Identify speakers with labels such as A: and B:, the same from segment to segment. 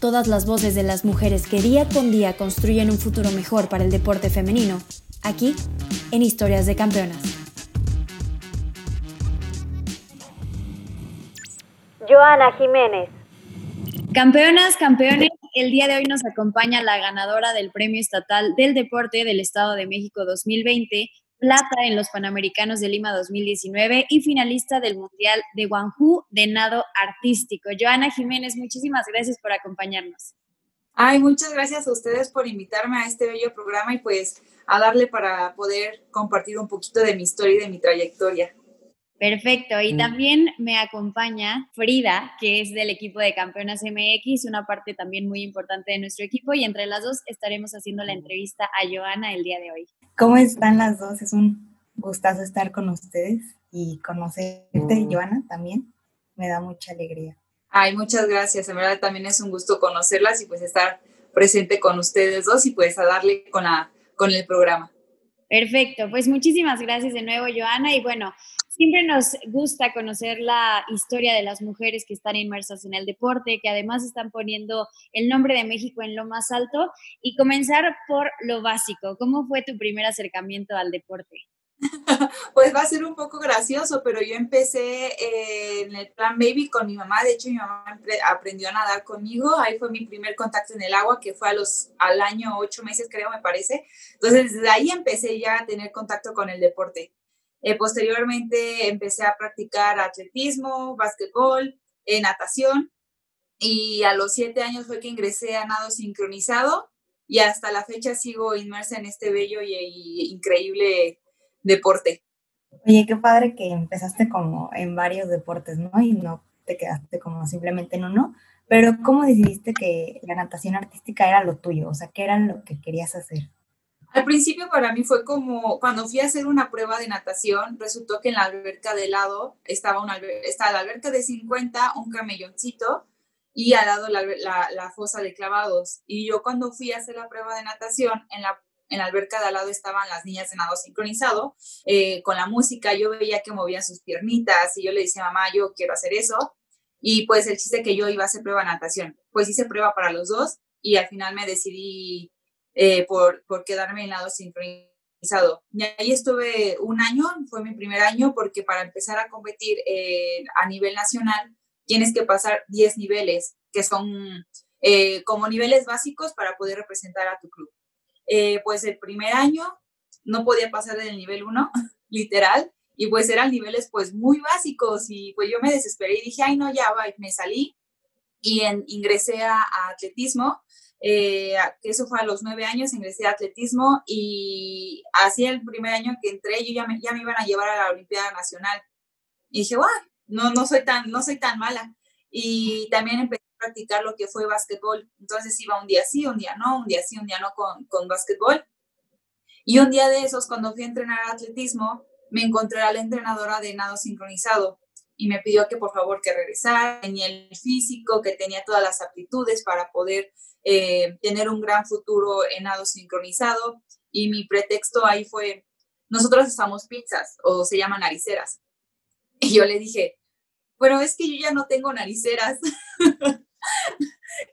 A: Todas las voces de las mujeres que día con día construyen un futuro mejor para el deporte femenino, aquí, en Historias de Campeonas.
B: Joana Jiménez.
A: Campeonas, campeones, el día de hoy nos acompaña la ganadora del Premio Estatal del Deporte del Estado de México 2020, plata en los Panamericanos de Lima 2019 y finalista del Mundial de Guangzhou de nado artístico. Joana Jiménez, muchísimas gracias por acompañarnos.
C: Ay, muchas gracias a ustedes por invitarme a este bello programa y pues a darle para poder compartir un poquito de mi historia y de mi trayectoria.
A: Perfecto. Y mm. también me acompaña Frida, que es del equipo de Campeonas MX, una parte también muy importante de nuestro equipo. Y entre las dos estaremos haciendo la entrevista a Joana el día de hoy.
D: ¿Cómo están las dos? Es un gustazo estar con ustedes y conocerte, Joana, también. Me da mucha alegría.
C: Ay, muchas gracias. En verdad también es un gusto conocerlas y pues estar presente con ustedes dos y pues a darle con, la, con el programa.
A: Perfecto, pues muchísimas gracias de nuevo, Joana. Y bueno, siempre nos gusta conocer la historia de las mujeres que están inmersas en el deporte, que además están poniendo el nombre de México en lo más alto. Y comenzar por lo básico. ¿Cómo fue tu primer acercamiento al deporte?
C: Pues va a ser un poco gracioso, pero yo empecé eh, en el plan baby con mi mamá. De hecho, mi mamá aprendió a nadar conmigo. Ahí fue mi primer contacto en el agua, que fue a los, al año ocho meses, creo, me parece. Entonces, desde ahí empecé ya a tener contacto con el deporte. Eh, posteriormente empecé a practicar atletismo, básquetbol, eh, natación. Y a los siete años fue que ingresé a nado sincronizado y hasta la fecha sigo inmersa en este bello y increíble deporte.
D: Oye, qué padre que empezaste como en varios deportes, ¿no? Y no te quedaste como simplemente en uno, pero ¿cómo decidiste que la natación artística era lo tuyo? O sea, ¿qué era lo que querías hacer?
C: Al principio para mí fue como cuando fui a hacer una prueba de natación, resultó que en la alberca de lado estaba, una estaba la alberca de 50, un camelloncito y al lado la, la, la, fosa de clavados. Y yo cuando fui a hacer la prueba de natación, en la en la alberca de al lado estaban las niñas de nado sincronizado, eh, con la música, yo veía que movían sus piernitas y yo le decía, mamá, yo quiero hacer eso. Y pues el chiste que yo iba a hacer prueba de natación. Pues hice prueba para los dos y al final me decidí eh, por, por quedarme en nado sincronizado. Y ahí estuve un año, fue mi primer año, porque para empezar a competir eh, a nivel nacional tienes que pasar 10 niveles, que son como niveles básicos para poder representar a tu club. Eh, pues el primer año no podía pasar del nivel 1, literal, y pues eran niveles pues muy básicos y pues yo me desesperé y dije, ay no, ya va, me salí y ingresé a, atletismo, eh, eso fue a los nueve años, ingresé a atletismo y así el primer año que entré yo ya me, ya me iban a llevar a la Olimpiada Nacional y dije, wow, no, no, soy tan, no soy tan mala. Y también empecé practicar lo que fue básquetbol. Entonces iba un día sí, un día no, un día sí, un día no con, con básquetbol. Y un día de esos, cuando fui a entrenar atletismo, me encontré a la entrenadora de nado sincronizado y me pidió que por favor que regresara, tenía el físico, que tenía todas las aptitudes para poder eh, tener un gran futuro en nado sincronizado. Y mi pretexto ahí fue, nosotros estamos pizzas o se llaman nariceras. Y yo le dije, bueno, es que yo ya no tengo nariceras.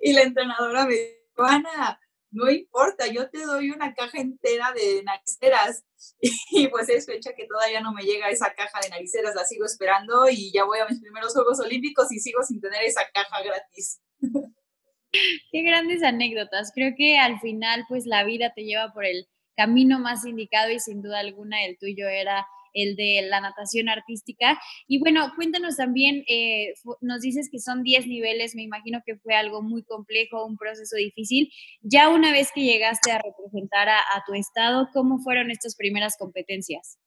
C: y la entrenadora me dijo, Ana, no importa, yo te doy una caja entera de nariceras. Y pues es fecha que todavía no me llega esa caja de nariceras, la sigo esperando y ya voy a mis primeros Juegos Olímpicos y sigo sin tener esa caja gratis.
A: Qué grandes anécdotas. Creo que al final pues la vida te lleva por el camino más indicado y sin duda alguna el tuyo era el de la natación artística. Y bueno, cuéntanos también, eh, nos dices que son 10 niveles, me imagino que fue algo muy complejo, un proceso difícil. Ya una vez que llegaste a representar a, tu estado, ¿cómo fueron estas primeras competencias?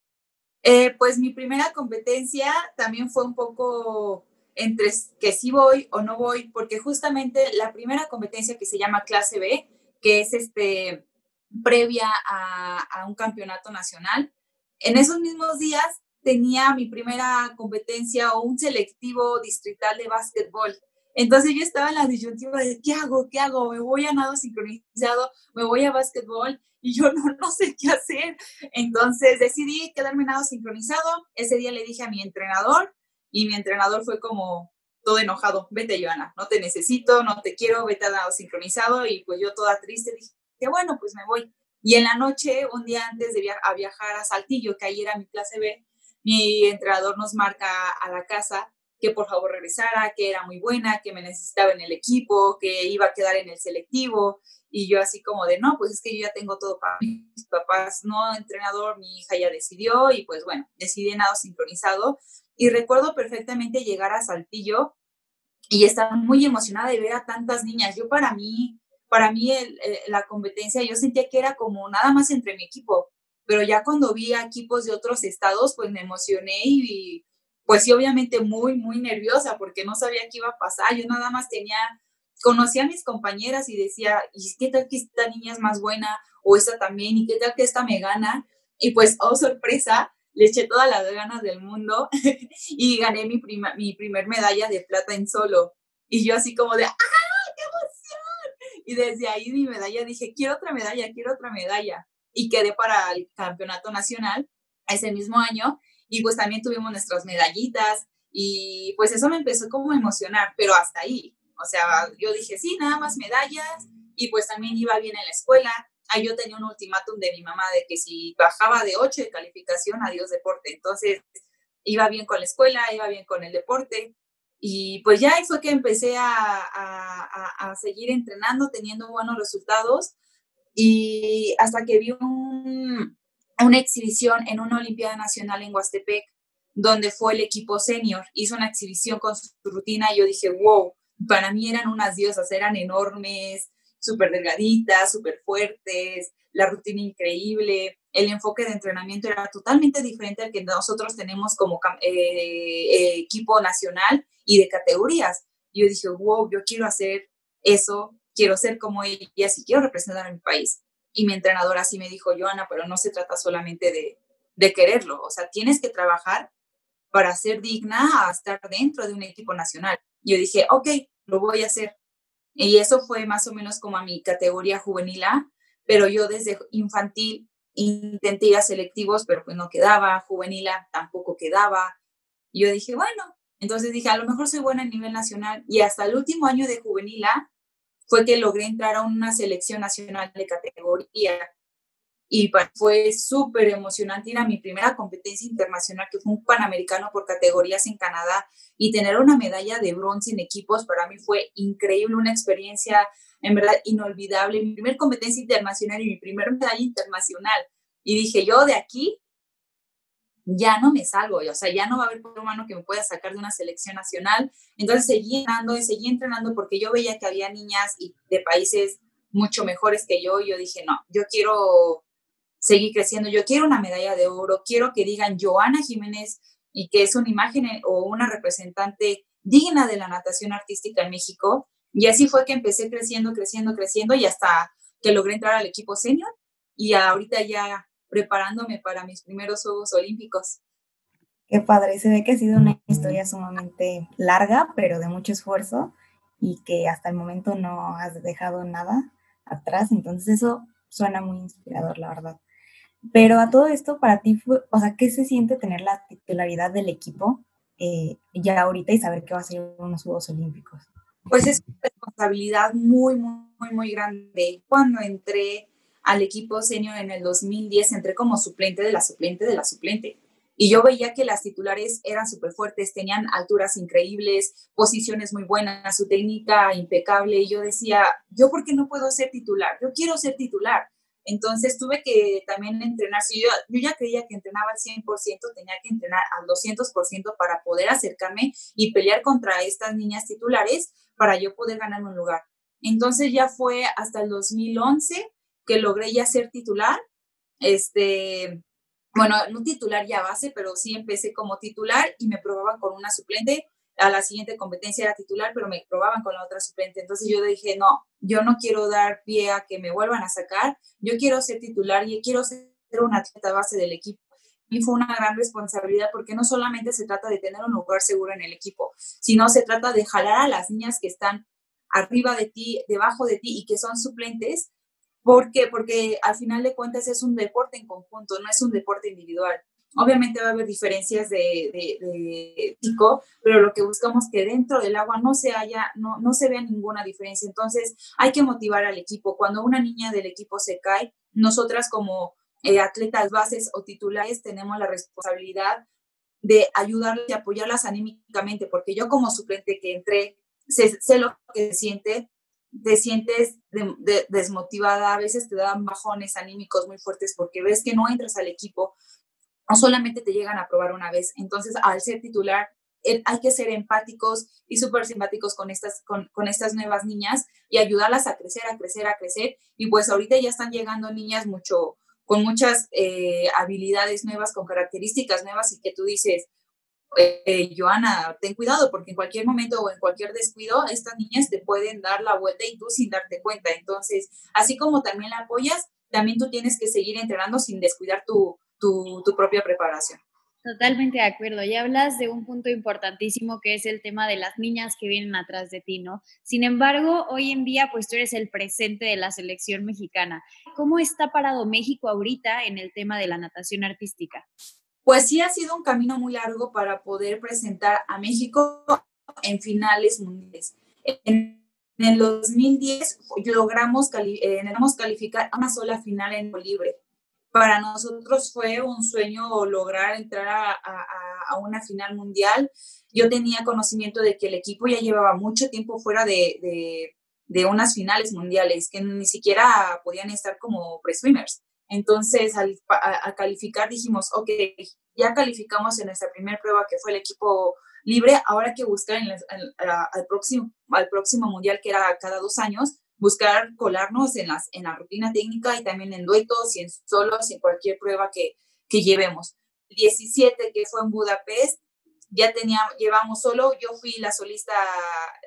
C: Eh, pues mi primera competencia también fue un poco entre que sí voy o no voy, porque justamente la primera competencia que se llama clase B, que es este previa a, a un campeonato nacional, en esos mismos días tenía mi primera competencia o un selectivo distrital de básquetbol. Entonces yo estaba en la disyuntiva de, ¿qué hago? ¿Qué hago? ¿Me voy a nado sincronizado? ¿Me voy a básquetbol? Y yo no, no sé qué hacer. Entonces decidí quedarme en nado sincronizado. Ese día le dije a mi entrenador y mi entrenador fue como todo enojado, vete Joana, no te necesito, no te quiero, vete a nado sincronizado. Y pues yo toda triste dije, bueno, pues me voy. Y en la noche, un día antes de viajar a Saltillo, que ahí era mi clase B, mi entrenador nos marca a la casa que por favor regresara, que era muy buena, que me necesitaba en el equipo, que iba a quedar en el selectivo. Y yo así como de, no, pues es que yo ya tengo todo para mis papás, no entrenador, mi hija ya decidió y pues bueno, decidí nado sincronizado. Y recuerdo perfectamente llegar a Saltillo y estar muy emocionada de ver a tantas niñas. Yo para mí, para mí la competencia, yo sentía que era como nada más entre mi equipo, pero ya cuando vi a equipos de otros estados, pues me emocioné y, pues sí, obviamente muy, muy nerviosa porque no sabía qué iba a pasar. Yo nada más tenía, conocía a mis compañeras y decía, ¿y qué tal que esta niña es más buena? O esta también, ¿y qué tal que esta me gana? Y pues, oh sorpresa, le eché todas las ganas del mundo y gané mi, prima, mi primer medalla de plata en solo. Y yo así como de, ¡ah! Y desde ahí mi medalla dije, quiero otra medalla, quiero otra medalla y quedé para el campeonato nacional ese mismo año y pues también tuvimos nuestras medallitas y pues eso me empezó como a emocionar, pero hasta ahí, o sea, yo dije, sí, nada más medallas y pues también iba bien en la escuela. Ahí yo tenía un ultimátum de mi mamá de que si bajaba de 8 de calificación, adiós deporte. Entonces, iba bien con la escuela, iba bien con el deporte. Y pues ya fue que empecé a, a, a seguir entrenando, teniendo buenos resultados y hasta que vi una exhibición en una Olimpiada Nacional en Huastepec, donde fue el equipo senior, hizo una exhibición con su rutina y yo dije, wow, para mí eran unas diosas, eran enormes, súper delgaditas, súper fuertes, la rutina increíble, el enfoque de entrenamiento era totalmente diferente al que nosotros tenemos como eh, eh, equipo nacional y de categorías. Y yo dije, wow, yo quiero hacer eso quiero ser como ella, si quiero representar a mi país. Y mi entrenadora así me dijo, Joana, pero no se trata solamente de, de quererlo, o sea, tienes que trabajar para ser digna a estar dentro de un equipo nacional. Yo dije, ok, lo voy a hacer. Y eso fue más o menos como a mi categoría juvenil A, pero yo desde infantil intenté ir a selectivos, pero pues no quedaba, juvenil tampoco quedaba. Y yo dije, bueno, entonces dije, a lo mejor soy buena a nivel nacional. Y hasta el último año de juvenil A fue que logré entrar a una selección nacional de categoría y fue súper emocionante ir a mi primera competencia internacional, que fue un panamericano por categorías en Canadá, y tener una medalla de bronce en equipos para mí fue increíble, una experiencia en verdad inolvidable, mi primera competencia internacional y mi primera medalla internacional. Y dije, yo de aquí ya no me salgo, o sea, ya no va a haber por humano que me pueda sacar de una selección nacional. Entonces seguí entrenando y seguí entrenando porque yo veía que había niñas y de países mucho mejores que yo y yo dije, no, yo quiero seguir creciendo, yo quiero una medalla de oro, quiero que digan Joana Jiménez y que es una imagen o una representante digna de la natación artística en México. Y así fue que empecé creciendo, creciendo, creciendo y hasta que logré entrar al equipo senior y ahorita ya preparándome para mis primeros Juegos Olímpicos.
D: Qué padre, se ve que ha sido una historia sumamente larga, pero de mucho esfuerzo y que hasta el momento no has dejado nada atrás, entonces eso suena muy inspirador, la verdad. Pero a todo esto, para ti, fue, o sea, ¿qué se siente tener la titularidad del equipo eh, ya ahorita y saber que va a ser unos Juegos Olímpicos?
C: Pues es una responsabilidad muy, muy, muy grande. Cuando entré al equipo senior en el 2010, entré como suplente de la suplente de la suplente. Y yo veía que las titulares eran súper fuertes, tenían alturas increíbles, posiciones muy buenas, su técnica impecable. Y yo decía, ¿yo por qué no puedo ser titular? Yo quiero ser titular. Entonces tuve que también entrenar. Si yo, yo ya creía que entrenaba al 100%, tenía que entrenar al 200% para poder acercarme y pelear contra estas niñas titulares para yo poder ganarme un lugar. Entonces ya fue hasta el 2011 que logré ya ser titular. Este, bueno, no titular ya base, pero sí empecé como titular y me probaba con una suplente. A la siguiente competencia era titular, pero me probaban con la otra suplente. Entonces yo dije, no, yo no quiero dar pie a que me vuelvan a sacar, yo quiero ser titular y quiero ser una atleta base del equipo. Y fue una gran responsabilidad porque no solamente se trata de tener un lugar seguro en el equipo, sino se trata de jalar a las niñas que están arriba de ti, debajo de ti y que son suplentes. ¿Por qué? Porque al final de cuentas es un deporte en conjunto, no es un deporte individual. Obviamente va a haber diferencias de, de, pero lo que buscamos es que dentro del agua no se haya, no, no se vea ninguna diferencia. Entonces hay que motivar al equipo. Cuando una niña del equipo se cae, nosotras como eh, atletas bases o titulares tenemos la responsabilidad de ayudarles y apoyarlas anímicamente, porque yo como suplente que entré, sé, sé lo que siente, te sientes desmotivada, a veces te dan bajones anímicos muy fuertes porque ves que no entras al equipo, no solamente te llegan a probar una vez. Entonces, al ser titular, hay que ser empáticos y súper simpáticos con estas, con, con, estas nuevas niñas y ayudarlas a crecer, a crecer, a crecer. Y pues ahorita ya están llegando niñas mucho, con muchas eh, habilidades nuevas, con características nuevas y que tú dices, eh, Joana, ten cuidado porque en cualquier momento o en cualquier descuido, estas niñas te pueden dar la vuelta y tú sin darte cuenta. Entonces, así como también la apoyas, también tú tienes que seguir entrenando sin descuidar tu, tu, propia preparación.
A: Totalmente de acuerdo. Ya hablas de un punto importantísimo que es el tema de las niñas que vienen atrás de ti, ¿no? Sin embargo, hoy en día, pues tú eres el presente de la selección mexicana. ¿Cómo está parado México ahorita en el tema de la natación artística?
C: Pues sí ha sido un camino muy largo para poder presentar a México en finales mundiales. En, el 2010 logramos, eh, logramos calificar a una sola final en libre para nosotros fue un sueño lograr entrar a, una final mundial. Yo tenía conocimiento de que el equipo ya llevaba mucho tiempo fuera de, unas finales mundiales, que ni siquiera podían estar como pre-swimmers. Entonces, al, calificar dijimos, ok, ya calificamos en nuestra primera prueba, que fue el equipo libre, ahora hay que buscar en al, próximo, al próximo mundial, que era cada dos años, buscar colarnos en, las, en la rutina técnica y también en duetos y en solos y en cualquier prueba que, que llevemos. 17 que fue en Budapest, ya tenía, llevamos solo, yo fui la solista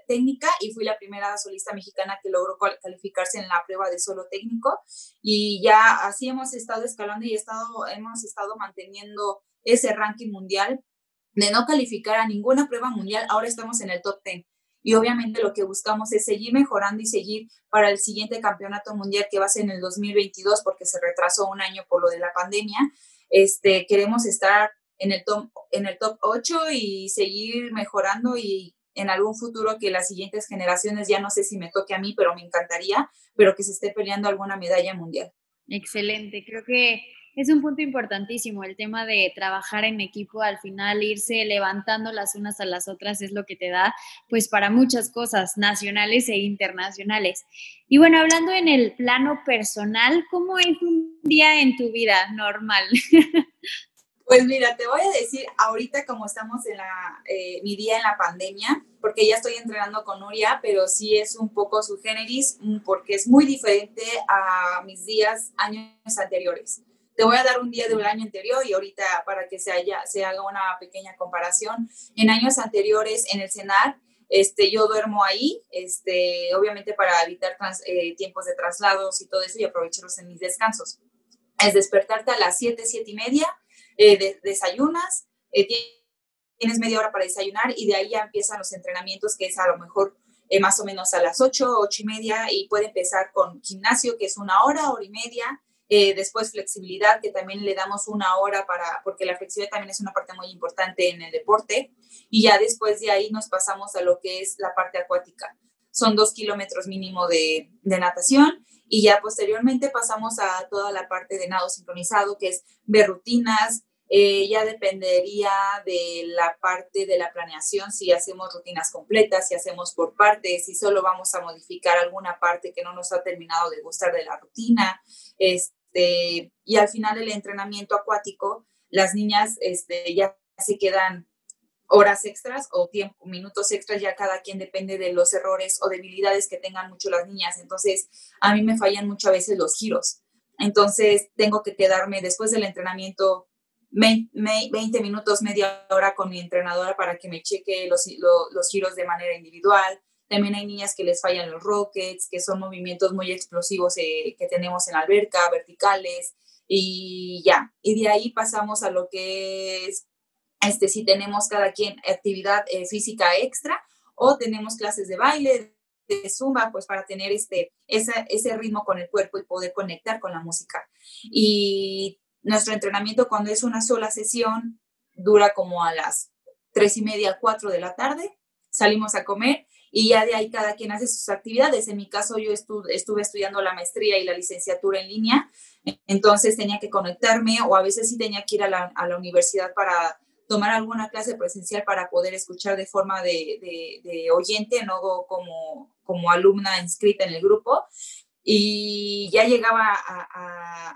C: técnica y fui la primera solista mexicana que logró calificarse en la prueba de solo técnico. Y ya así hemos estado escalando y estado, hemos estado manteniendo ese ranking mundial de no calificar a ninguna prueba mundial, ahora estamos en el top 10 y obviamente lo que buscamos es seguir mejorando y seguir para el siguiente campeonato mundial que va a ser en el 2022 porque se retrasó un año por lo de la pandemia. Este, queremos estar en el top, en el top 8 y seguir mejorando y en algún futuro que las siguientes generaciones, ya no sé si me toque a mí, pero me encantaría, pero que se esté peleando alguna medalla mundial.
A: Excelente, creo que es un punto importantísimo, el tema de trabajar en equipo, al final irse levantando las unas a las otras es lo que te da, pues para muchas cosas nacionales e internacionales. Y bueno, hablando en el plano personal, ¿cómo es un día en tu vida normal?
C: Pues mira, te voy a decir ahorita como estamos en la, eh, mi día en la pandemia, porque ya estoy entrenando con Nuria, pero sí es un poco su generis, mm, porque es muy diferente a mis días años anteriores. Te voy a dar un día del año anterior y ahorita para que se, haya, se haga una pequeña comparación. En años anteriores, en el CENAR, este, yo duermo ahí, este, obviamente para evitar eh, tiempos de traslados y todo eso y aprovecharlos en mis descansos. Es despertarte a las 7, 7 y media, eh, desayunas, eh, tienes media hora para desayunar y de ahí ya empiezan los entrenamientos, que es a lo mejor más o menos a las 8, 8 y media y puede empezar con gimnasio, que es una hora, hora y media, eh, después flexibilidad, que también le damos una hora para, porque la flexibilidad también es una parte muy importante en el deporte. Y ya después de ahí nos pasamos a lo que es la parte acuática. Son dos kilómetros mínimo de, de natación y ya posteriormente pasamos a toda la parte de nado sincronizado, que es ver rutinas, eh, ya dependería de la parte de la planeación, si hacemos rutinas completas, si hacemos por partes, si solo vamos a modificar alguna parte que no nos ha terminado de gustar de la rutina. Este, este, y al final del entrenamiento acuático, las niñas este, ya se quedan horas extras o tiempo, minutos extras, ya cada quien depende de los errores o debilidades que tengan mucho las niñas. Entonces, a mí me fallan muchas veces los giros. Entonces, tengo que quedarme después del entrenamiento 20 minutos, media hora con mi entrenadora para que me cheque los, los, giros de manera individual. También hay niñas que les fallan los rockets, que son movimientos muy explosivos eh, que tenemos en la alberca, verticales, y ya. Y de ahí pasamos a lo que es, este, si tenemos cada quien actividad eh, física extra o tenemos clases de baile, de zumba, pues para tener este, ese ritmo con el cuerpo y poder conectar con la música. Y nuestro entrenamiento cuando es una sola sesión dura como a las tres y media, cuatro de la tarde, salimos a comer y ya de ahí cada quien hace sus actividades. En mi caso yo estuve estudiando la maestría y la licenciatura en línea, entonces tenía que conectarme o a veces sí tenía que ir a la, a la universidad para tomar alguna clase presencial para poder escuchar de forma de, de, de oyente, no como, como alumna inscrita en el grupo y ya llegaba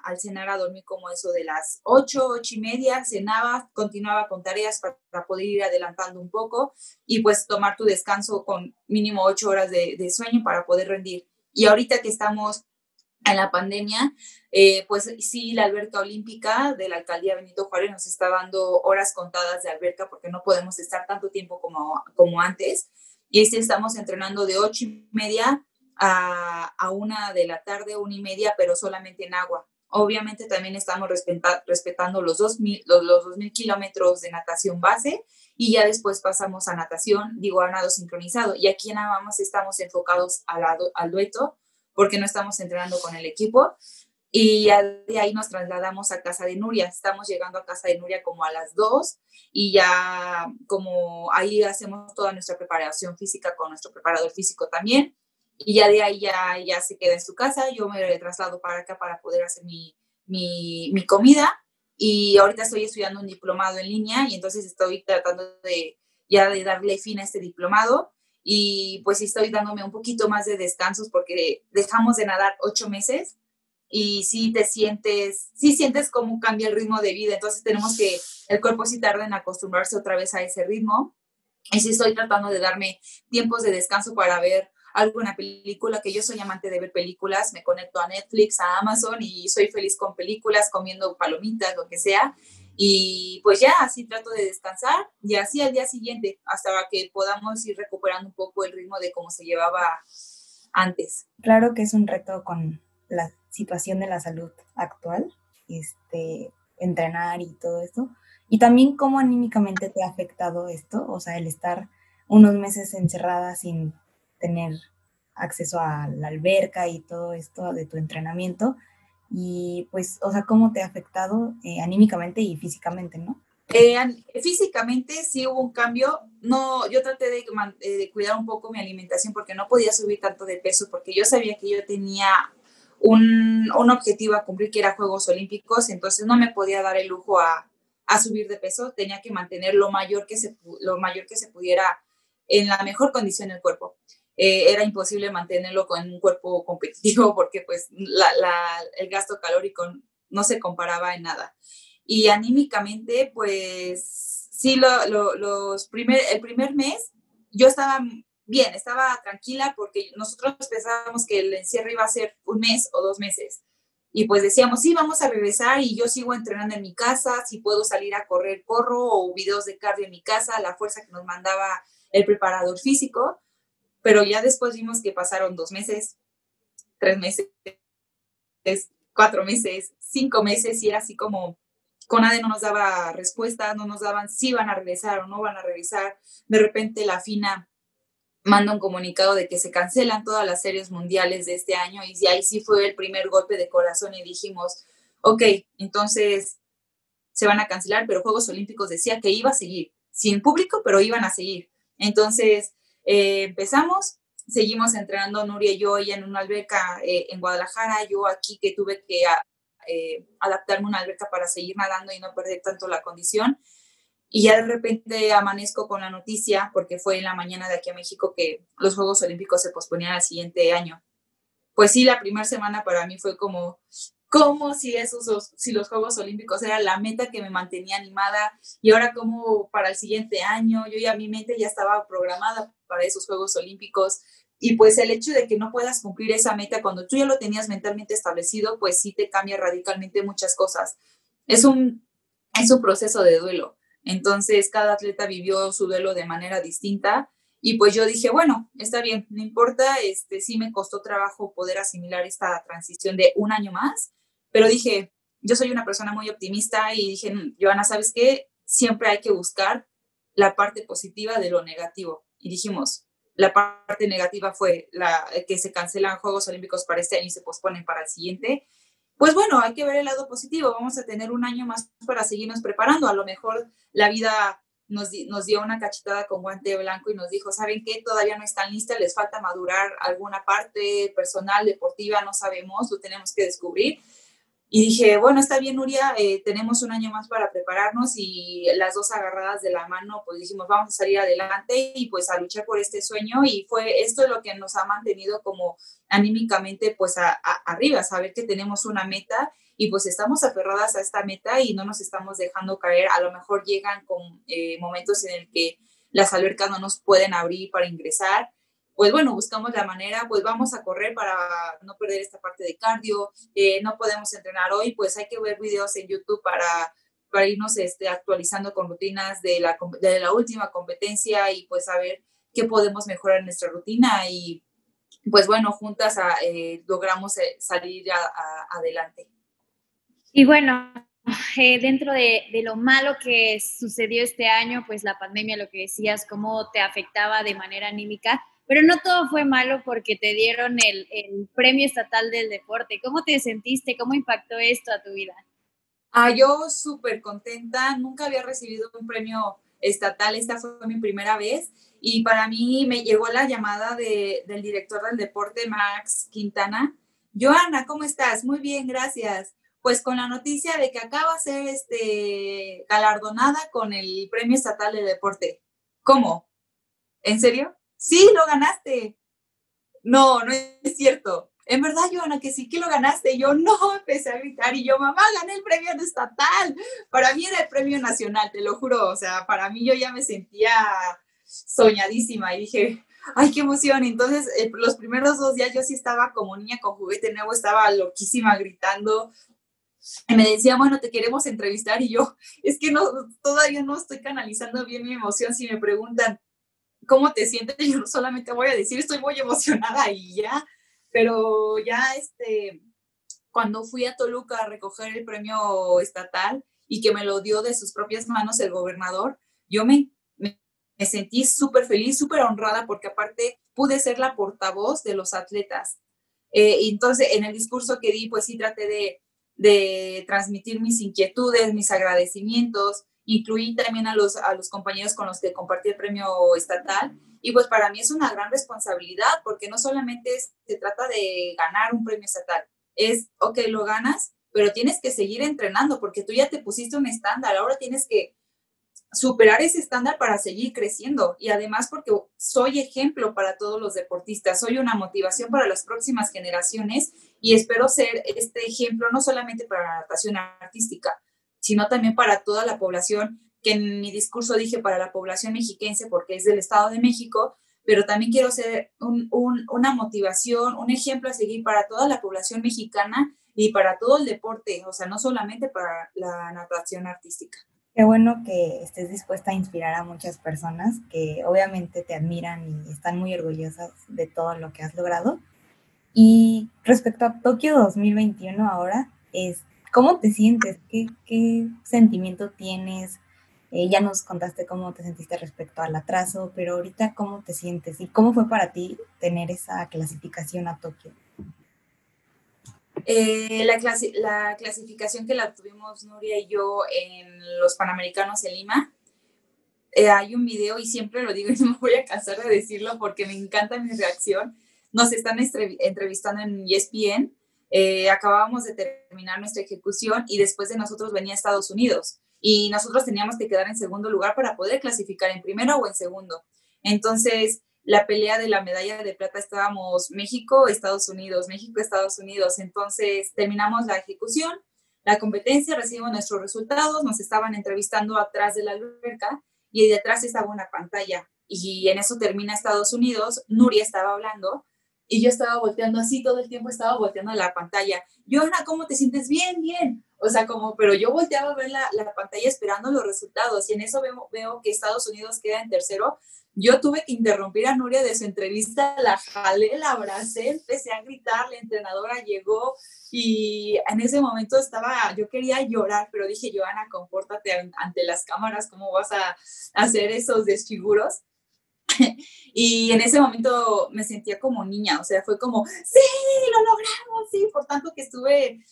C: al cenar a dormir como eso de las 8, 8 y media, cenaba, continuaba con tareas para, poder ir adelantando un poco y pues tomar tu descanso con mínimo 8 horas de, sueño para poder rendir. Y ahorita que estamos en la pandemia, eh, pues sí, la alberca olímpica de la alcaldía Benito Juárez nos está dando horas contadas de alberca porque no podemos estar tanto tiempo como, como antes. Y sí estamos entrenando de 8 y media a, una de la tarde, una y media, pero solamente en agua. Obviamente también estamos respetando los 2.000 los, los kilómetros de natación base y ya después pasamos a natación, digo, a nado sincronizado. Y aquí nada más estamos enfocados al, al dueto porque no estamos entrenando con el equipo. Y de ahí nos trasladamos a casa de Nuria. Estamos llegando a casa de Nuria como a las 2 y ya como ahí hacemos toda nuestra preparación física con nuestro preparador físico también y ya de ahí ya, ya se queda en su casa, yo me traslado para acá para poder hacer mi, mi, mi, comida y ahorita estoy estudiando un diplomado en línea y entonces estoy tratando de ya de darle fin a este diplomado y pues estoy dándome un poquito más de descansos porque dejamos de nadar ocho meses y sí te sientes, sí sientes cómo cambia el ritmo de vida, entonces tenemos que, el cuerpo sí tarda en acostumbrarse otra vez a ese ritmo y sí estoy tratando de darme tiempos de descanso para ver alguna película, que yo soy amante de ver películas, me conecto a Netflix, a Amazon y soy feliz con películas, comiendo palomitas, lo que sea. Y pues ya así trato de descansar y así al día siguiente, hasta que podamos ir recuperando un poco el ritmo de cómo se llevaba antes.
D: Claro que es un reto con la situación de la salud actual, este, entrenar y todo esto. Y también cómo anímicamente te ha afectado esto, o sea, el estar unos meses encerrada sin tener acceso a la alberca y todo esto de tu entrenamiento. Y pues, o sea, ¿cómo te ha afectado eh, anímicamente y físicamente, no?
C: Eh, físicamente sí hubo un cambio. No, yo traté de, eh, de, cuidar un poco mi alimentación porque no podía subir tanto de peso porque yo sabía que yo tenía un, un objetivo a cumplir que era Juegos Olímpicos, entonces no me podía dar el lujo a, a subir de peso, tenía que mantener lo mayor que se, lo mayor que se pudiera en la mejor condición del cuerpo. Eh, era imposible mantenerlo con un cuerpo competitivo porque pues el gasto calórico no se comparaba en nada. Y anímicamente, pues sí, los primer, el primer mes yo estaba bien, estaba tranquila porque nosotros pensábamos que el encierro iba a ser un mes o dos meses. Y pues decíamos, sí, vamos a regresar y yo sigo entrenando en mi casa, si puedo salir a correr, corro, o videos de cardio en mi casa, la fuerza que nos mandaba el preparador físico pero ya después vimos que pasaron dos meses, tres meses, cuatro meses, cinco meses y era así como CONADE no nos daba respuesta, no nos daban si van a regresar o no van a regresar. De repente la FINA manda un comunicado de que se cancelan todas las series mundiales de este año y ahí sí fue el primer golpe de corazón y dijimos, ok, entonces se van a cancelar, pero Juegos Olímpicos decía que iba a seguir, sin público, pero iban a seguir. Entonces, eh, empezamos, seguimos entrenando Nuria y yo, en una alberca eh, en Guadalajara, yo aquí que tuve que eh, adaptarme a una alberca para seguir nadando y no perder tanto la condición. Y ya de repente amanezco con la noticia, porque fue en la mañana de aquí a México que los Juegos Olímpicos se posponían al siguiente año. Pues sí, la primera semana para mí fue como, como si esos, si los Juegos Olímpicos era la meta que me mantenía animada y ahora como para el siguiente año, yo ya mi mente ya estaba programada para esos Juegos Olímpicos y pues el hecho de que no puedas cumplir esa meta cuando tú ya lo tenías mentalmente establecido, pues sí te cambia radicalmente muchas cosas. Es un, es un proceso de duelo. Entonces, cada atleta vivió su duelo de manera distinta. Y pues yo dije, bueno, está bien, no importa, este, sí me costó trabajo poder asimilar esta transición de un año más, pero dije, yo soy una persona muy optimista y dije, Joana, ¿sabes qué? Siempre hay que buscar la parte positiva de lo negativo. Y dijimos, la parte negativa fue la que se cancelan Juegos Olímpicos para este año y se posponen para el siguiente pues bueno, hay que ver el lado positivo, vamos a tener un año más para seguirnos preparando, a lo mejor la vida nos, nos, dio una cachetada con guante blanco y nos dijo, ¿saben qué? Todavía no están listas, les falta madurar alguna parte personal, deportiva, no sabemos, lo tenemos que descubrir. Y dije, bueno, está bien, Nuria, eh, tenemos un año más para prepararnos y las dos agarradas de la mano, pues dijimos, vamos a salir adelante y pues a luchar por este sueño. Y fue esto lo que nos ha mantenido como anímicamente pues a, arriba, saber que tenemos una meta y pues estamos aferradas a esta meta y no nos estamos dejando caer. A lo mejor llegan con eh, momentos en el que las albercas no nos pueden abrir para ingresar pues bueno, buscamos la manera, pues vamos a correr para no perder esta parte de cardio, eh, no podemos entrenar hoy, pues hay que ver videos en YouTube para, para irnos este, actualizando con rutinas de la, de la última competencia y pues saber qué podemos mejorar en nuestra rutina y pues bueno, juntas eh, logramos eh, salir adelante.
A: Y bueno, dentro de, de, lo malo que sucedió este año, pues la pandemia, lo que decías, cómo te afectaba de manera anímica, pero no todo fue malo porque te dieron el, premio estatal del deporte. ¿Cómo te sentiste? ¿Cómo impactó esto a tu vida?
C: Ah, yo súper contenta. Nunca había recibido un premio estatal. Esta fue mi primera vez. Y para mí me llegó la llamada del director del deporte, Max Quintana. Joana, ¿cómo estás? Muy bien, gracias. Pues con la noticia de que acaba de ser este, galardonada con el premio estatal de deporte. ¿Cómo? ¿En serio? Sí, lo ganaste. No, no es cierto. En verdad, Joana, que sí que lo ganaste. yo no, empecé a gritar y yo, mamá, gané el premio estatal. Para mí era el premio nacional, te lo juro. O sea, para mí yo ya me sentía soñadísima y dije, ay, qué emoción. Entonces, eh, los primeros dos días yo sí estaba como niña con juguete nuevo, estaba loquísima gritando. Y me decía, bueno, te queremos entrevistar y yo, es que no, todavía no estoy canalizando bien mi emoción. Si me preguntan, cómo te sientes, yo solamente voy a decir, estoy muy emocionada y ya, pero ya este, cuando fui a Toluca a recoger el premio estatal y que me lo dio de sus propias manos el gobernador, yo me, me, sentí súper feliz, súper honrada porque aparte pude ser la portavoz de los atletas. Eh, entonces en el discurso que di, pues sí traté de, de transmitir mis inquietudes, mis agradecimientos, incluí también a los, a los compañeros con los que compartí el premio estatal. Y pues para mí es una gran responsabilidad porque no solamente se trata de ganar un premio estatal, es, ok, lo ganas, pero tienes que seguir entrenando porque tú ya te pusiste un estándar, ahora tienes que superar ese estándar para seguir creciendo y además porque soy ejemplo para todos los deportistas, soy una motivación para las próximas generaciones y espero ser este ejemplo no solamente para la natación artística, sino también para toda la población, que en mi discurso dije para la población mexiquense porque es del Estado de México, pero también quiero ser una motivación, un ejemplo a seguir para toda la población mexicana y para todo el deporte, o sea, no solamente para la natación artística.
D: Qué bueno que estés dispuesta a inspirar a muchas personas que obviamente te admiran y están muy orgullosas de todo lo que has logrado. Y respecto a Tokio 2021 ahora, es, ¿Cómo te sientes? ¿Qué, qué sentimiento tienes? Eh, ya nos contaste cómo te sentiste respecto al atraso, pero ahorita cómo te sientes y cómo fue para ti tener esa clasificación a Tokio.
C: Eh, la, la, clasificación que la tuvimos Nuria y yo en los Panamericanos en Lima, eh, hay un video y siempre lo digo y no me voy a cansar de decirlo porque me encanta mi reacción. Nos están entrevistando en ESPN eh, acabábamos de terminar nuestra ejecución y después de nosotros venía Estados Unidos y nosotros teníamos que quedar en segundo lugar para poder clasificar en primero o en segundo. Entonces, la pelea de la medalla de plata estábamos México, Estados Unidos, México, Estados Unidos. Entonces, terminamos la ejecución, la competencia, recibimos nuestros resultados, nos estaban entrevistando atrás de la alberca y detrás estaba una pantalla. Y en eso termina Estados Unidos, Nuria estaba hablando y yo estaba volteando así todo el tiempo, estaba volteando la pantalla. Joana, ¿cómo te sientes? Bien, bien. O sea, como, pero yo volteaba a ver la, la pantalla esperando los resultados y en eso veo, veo que Estados Unidos queda en tercero. Yo tuve que interrumpir a Nuria de su entrevista, la jalé, la abracé, empecé a gritar, la entrenadora llegó y en ese momento estaba, yo quería llorar, pero dije, Joana, compórtate ante las cámaras, ¿cómo vas a hacer esos desfiguros? y en ese momento me sentía como niña, o sea, fue como, sí, lo logramos, sí, por tanto que estuve eh,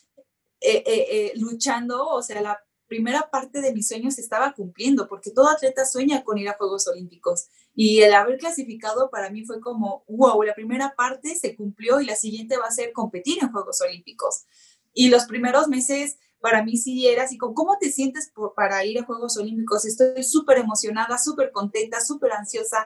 C: eh, eh, luchando, o sea, la primera parte de mis sueños se estaba cumpliendo, porque todo atleta sueña con ir a Juegos Olímpicos. Y el haber clasificado para mí fue como, wow, la primera parte se cumplió y la siguiente va a ser competir en Juegos Olímpicos. Y los primeros meses para mí sí era así, como, ¿cómo te sientes para ir a Juegos Olímpicos? Estoy súper emocionada, súper contenta, súper ansiosa,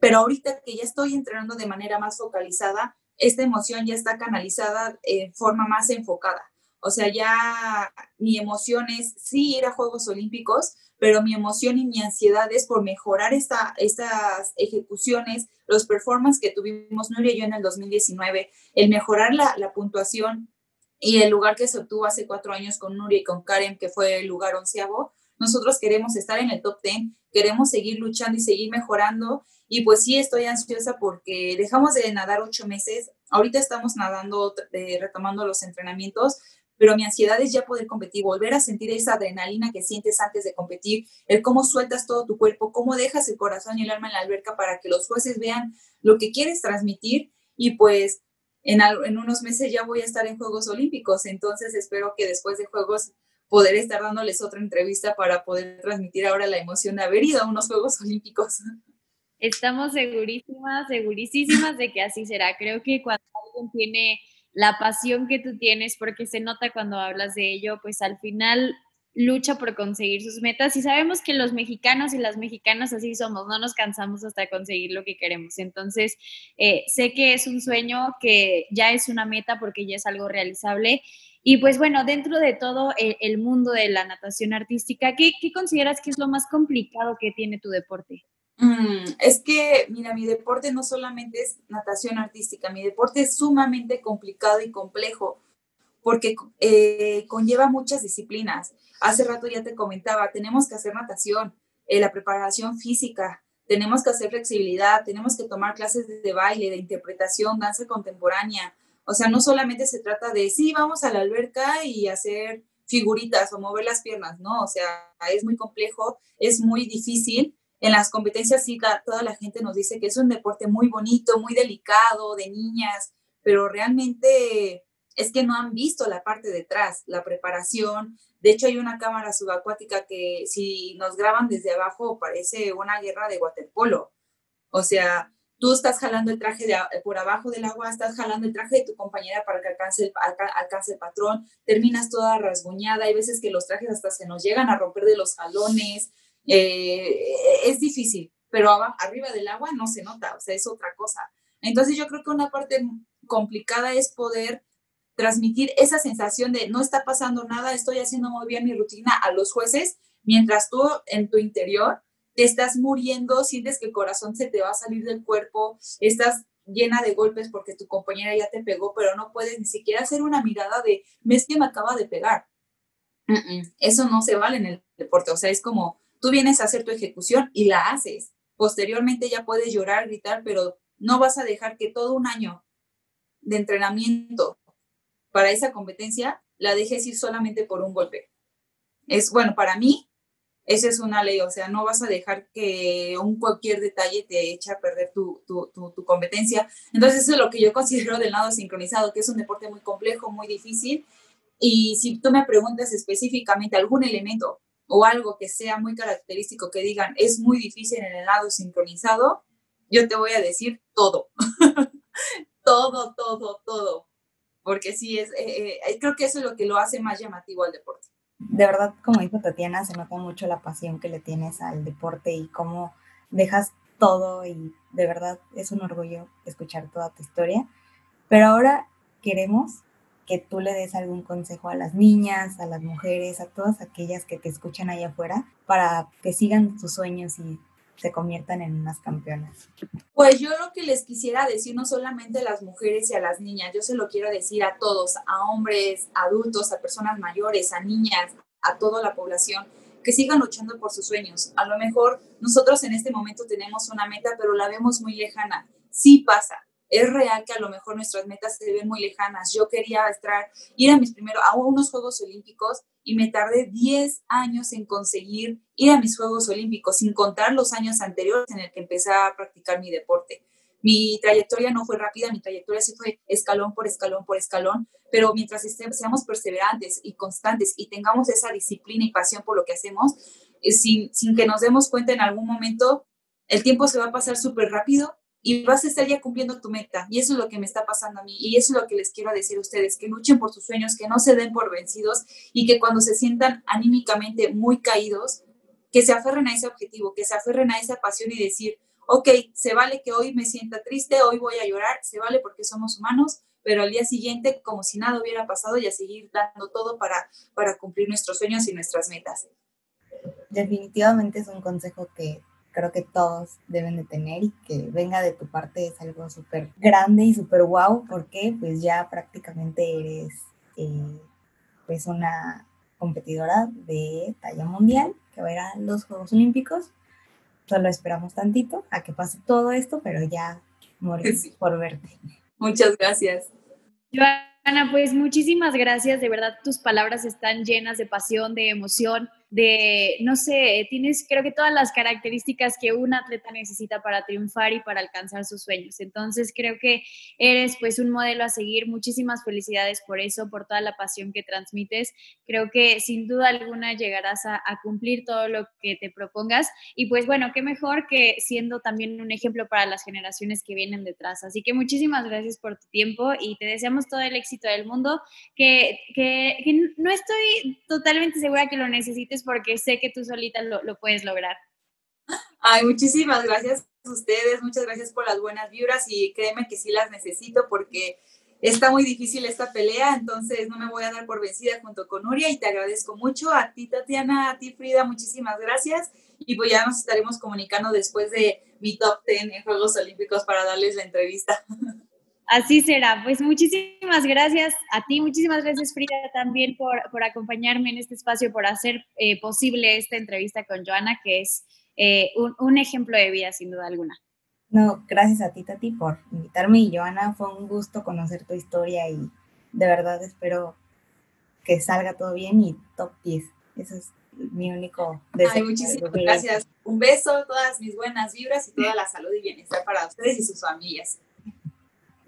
C: pero ahorita que ya estoy entrenando de manera más focalizada, esta emoción ya está canalizada en forma más enfocada. O sea, ya mi emoción es sí ir a Juegos Olímpicos, pero mi emoción y mi ansiedad es por mejorar esta, estas ejecuciones, los performances que tuvimos Nuria y yo en el 2019, el mejorar la, la puntuación y el lugar que se obtuvo hace cuatro años con Nuria y con Karen, que fue el lugar onceavo, nosotros queremos estar en el top ten, queremos seguir luchando y seguir mejorando y pues sí, estoy ansiosa porque dejamos de nadar ocho meses. Ahorita estamos nadando, eh, retomando los entrenamientos, pero mi ansiedad es ya poder competir, volver a sentir esa adrenalina que sientes antes de competir, el cómo sueltas todo tu cuerpo, cómo dejas el corazón y el alma en la alberca para que los jueces vean lo que quieres transmitir y pues en, en unos meses ya voy a estar en Juegos Olímpicos, entonces espero que después de Juegos poder estar dándoles otra entrevista para poder transmitir ahora la emoción de haber ido a unos Juegos Olímpicos.
A: Estamos segurísimas, segurísimas de que así será. Creo que cuando alguien tiene la pasión que tú tienes, porque se nota cuando hablas de ello, pues al final lucha por conseguir sus metas y sabemos que los mexicanos y las mexicanas así somos, no nos cansamos hasta conseguir lo que queremos. Entonces, eh, sé que es un sueño que ya es una meta porque ya es algo realizable. Y pues bueno, dentro de todo el, mundo de la natación artística, ¿qué, ¿qué consideras que es lo más complicado que tiene tu deporte?
C: Mm, es que, mira, mi deporte no solamente es natación artística, mi deporte es sumamente complicado y complejo porque eh, conlleva muchas disciplinas. Hace rato ya te comentaba, tenemos que hacer natación, eh, la preparación física, tenemos que hacer flexibilidad, tenemos que tomar clases de baile, de interpretación, danza contemporánea. O sea, no solamente se trata de, sí, vamos a la alberca y hacer figuritas o mover las piernas, no, o sea, es muy complejo, es muy difícil en las competencias sí, toda la gente nos dice que es un deporte muy bonito, muy delicado, de niñas, pero realmente es que no han visto la parte detrás, la preparación. De hecho, hay una cámara subacuática que si nos graban desde abajo parece una guerra de waterpolo. O sea, tú estás jalando el traje de, por abajo del agua, estás jalando el traje de tu compañera para que alcance el, patrón, terminas toda rasguñada, hay veces que los trajes hasta se nos llegan a romper de los jalones, eh, es difícil, pero arriba del agua no se nota, o sea, es otra cosa. Entonces yo creo que una parte complicada es poder transmitir esa sensación de no está pasando nada, estoy haciendo muy bien mi rutina a los jueces, mientras tú en tu interior te estás muriendo, sientes que el corazón se te va a salir del cuerpo, estás llena de golpes porque tu compañera ya te pegó, pero no puedes ni siquiera hacer una mirada de, ves que me acaba de pegar. Eso no se vale en el deporte, o sea, es como, Tú vienes a hacer tu ejecución y la haces. Posteriormente ya puedes llorar, gritar, pero no vas a dejar que todo un año de entrenamiento para esa competencia la dejes ir solamente por un golpe. Es bueno, para mí, esa es una ley, o sea, no vas a dejar que un cualquier detalle te eche a perder tu, tu, tu, competencia. Entonces, eso es lo que yo considero del lado sincronizado, que es un deporte muy complejo, muy difícil. Y si tú me preguntas específicamente algún elemento o algo que sea muy característico que digan es muy difícil en el lado sincronizado, yo te voy a decir todo. todo, todo, todo. Porque sí, es, eh, eh, creo que eso es lo que lo hace más llamativo al deporte.
D: De verdad, como dijo Tatiana, se nota mucho la pasión que le tienes al deporte y cómo dejas todo y de verdad es un orgullo escuchar toda tu historia. Pero ahora queremos que tú le des algún consejo a las niñas, a las mujeres, a todas aquellas que te escuchan allá afuera, para que sigan sus sueños y se conviertan en unas campeonas?
C: Pues yo lo que les quisiera decir no solamente a las mujeres y a las niñas, yo se lo quiero decir a todos, a hombres, adultos, a personas mayores, a niñas, a toda la población, que sigan luchando por sus sueños. A lo mejor nosotros en este momento tenemos una meta, pero la vemos muy lejana. Sí pasa, es real que a lo mejor nuestras metas se ven muy lejanas. Yo quería estar, ir a mis primeros, a unos Juegos Olímpicos y me tardé 10 años en conseguir ir a mis Juegos Olímpicos, sin contar los años anteriores en el que empecé a practicar mi deporte. Mi trayectoria no fue rápida, mi trayectoria sí fue escalón por escalón por escalón, pero mientras estemos, seamos perseverantes y constantes y tengamos esa disciplina y pasión por lo que hacemos, eh, sin, sin que nos demos cuenta en algún momento, el tiempo se va a pasar súper rápido y vas a estar ya cumpliendo tu meta. Y eso es lo que me está pasando a mí. Y eso es lo que les quiero decir a ustedes, que luchen por sus sueños, que no se den por vencidos y que cuando se sientan anímicamente muy caídos, que se aferren a ese objetivo, que se aferren a esa pasión y decir, ok, se vale que hoy me sienta triste, hoy voy a llorar, se vale porque somos humanos, pero al día siguiente, como si nada hubiera pasado, y a seguir dando todo para, para cumplir nuestros sueños y nuestras metas.
D: Definitivamente es un consejo que creo que todos deben de tener y que venga de tu parte es algo súper grande y súper guau, porque pues ya prácticamente eres eh, pues una competidora de talla mundial que va a ir a los Juegos Olímpicos. Solo esperamos tantito a que pase todo esto, pero ya morir por verte.
C: Muchas gracias.
A: Joana, pues muchísimas gracias. De verdad, tus palabras están llenas de pasión, de emoción de, no sé, tienes creo que todas las características que un atleta necesita para triunfar y para alcanzar sus sueños. Entonces creo que eres pues un modelo a seguir. Muchísimas felicidades por eso, por toda la pasión que transmites. Creo que sin duda alguna llegarás a, cumplir todo lo que te propongas. Y pues bueno, qué mejor que siendo también un ejemplo para las generaciones que vienen detrás. Así que muchísimas gracias por tu tiempo y te deseamos todo el éxito del mundo, que, que, no estoy totalmente segura que lo necesites porque sé que tú solita lo, lo puedes lograr.
C: Ay, muchísimas gracias a ustedes, muchas gracias por las buenas vibras y créeme que sí las necesito porque está muy difícil esta pelea, entonces no me voy a dar por vencida junto con Nuria y te agradezco mucho. A ti, Tatiana, a ti, Frida, muchísimas gracias. Y pues ya nos estaremos comunicando después de mi top 10 en Juegos Olímpicos para darles la entrevista.
A: Así será. Pues muchísimas gracias a ti, muchísimas gracias Frida también por, por acompañarme en este espacio, por hacer eh, posible esta entrevista con Joana, que es eh, un, un, ejemplo de vida sin duda alguna.
D: No, gracias a ti Tati por invitarme y Joana, fue un gusto conocer tu historia y de verdad espero que salga todo bien y top 10. Eso es mi único
C: deseo. Ay, muchísimas gracias. Un beso, todas mis buenas vibras y toda la salud y bienestar para ustedes y sus familias.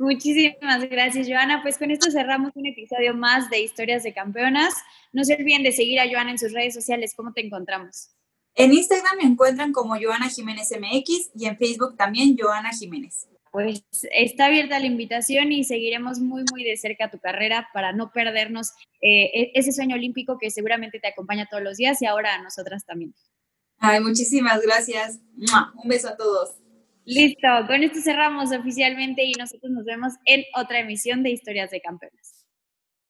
A: Muchísimas gracias, Joana. Pues con esto cerramos un episodio más de Historias de Campeonas. No se olviden de seguir a Joana en sus redes sociales. ¿Cómo te encontramos?
C: En Instagram me encuentran como Joana Jiménez MX y en Facebook también Joana Jiménez.
A: Pues está abierta la invitación y seguiremos muy, muy de cerca tu carrera para no perdernos eh, e-, ese sueño olímpico que seguramente te acompaña todos los días y ahora a nosotras también.
C: Ay, muchísimas gracias. Un beso a todos.
A: Listo, con esto cerramos oficialmente y nosotros nos vemos en otra emisión de Historias de Campeones.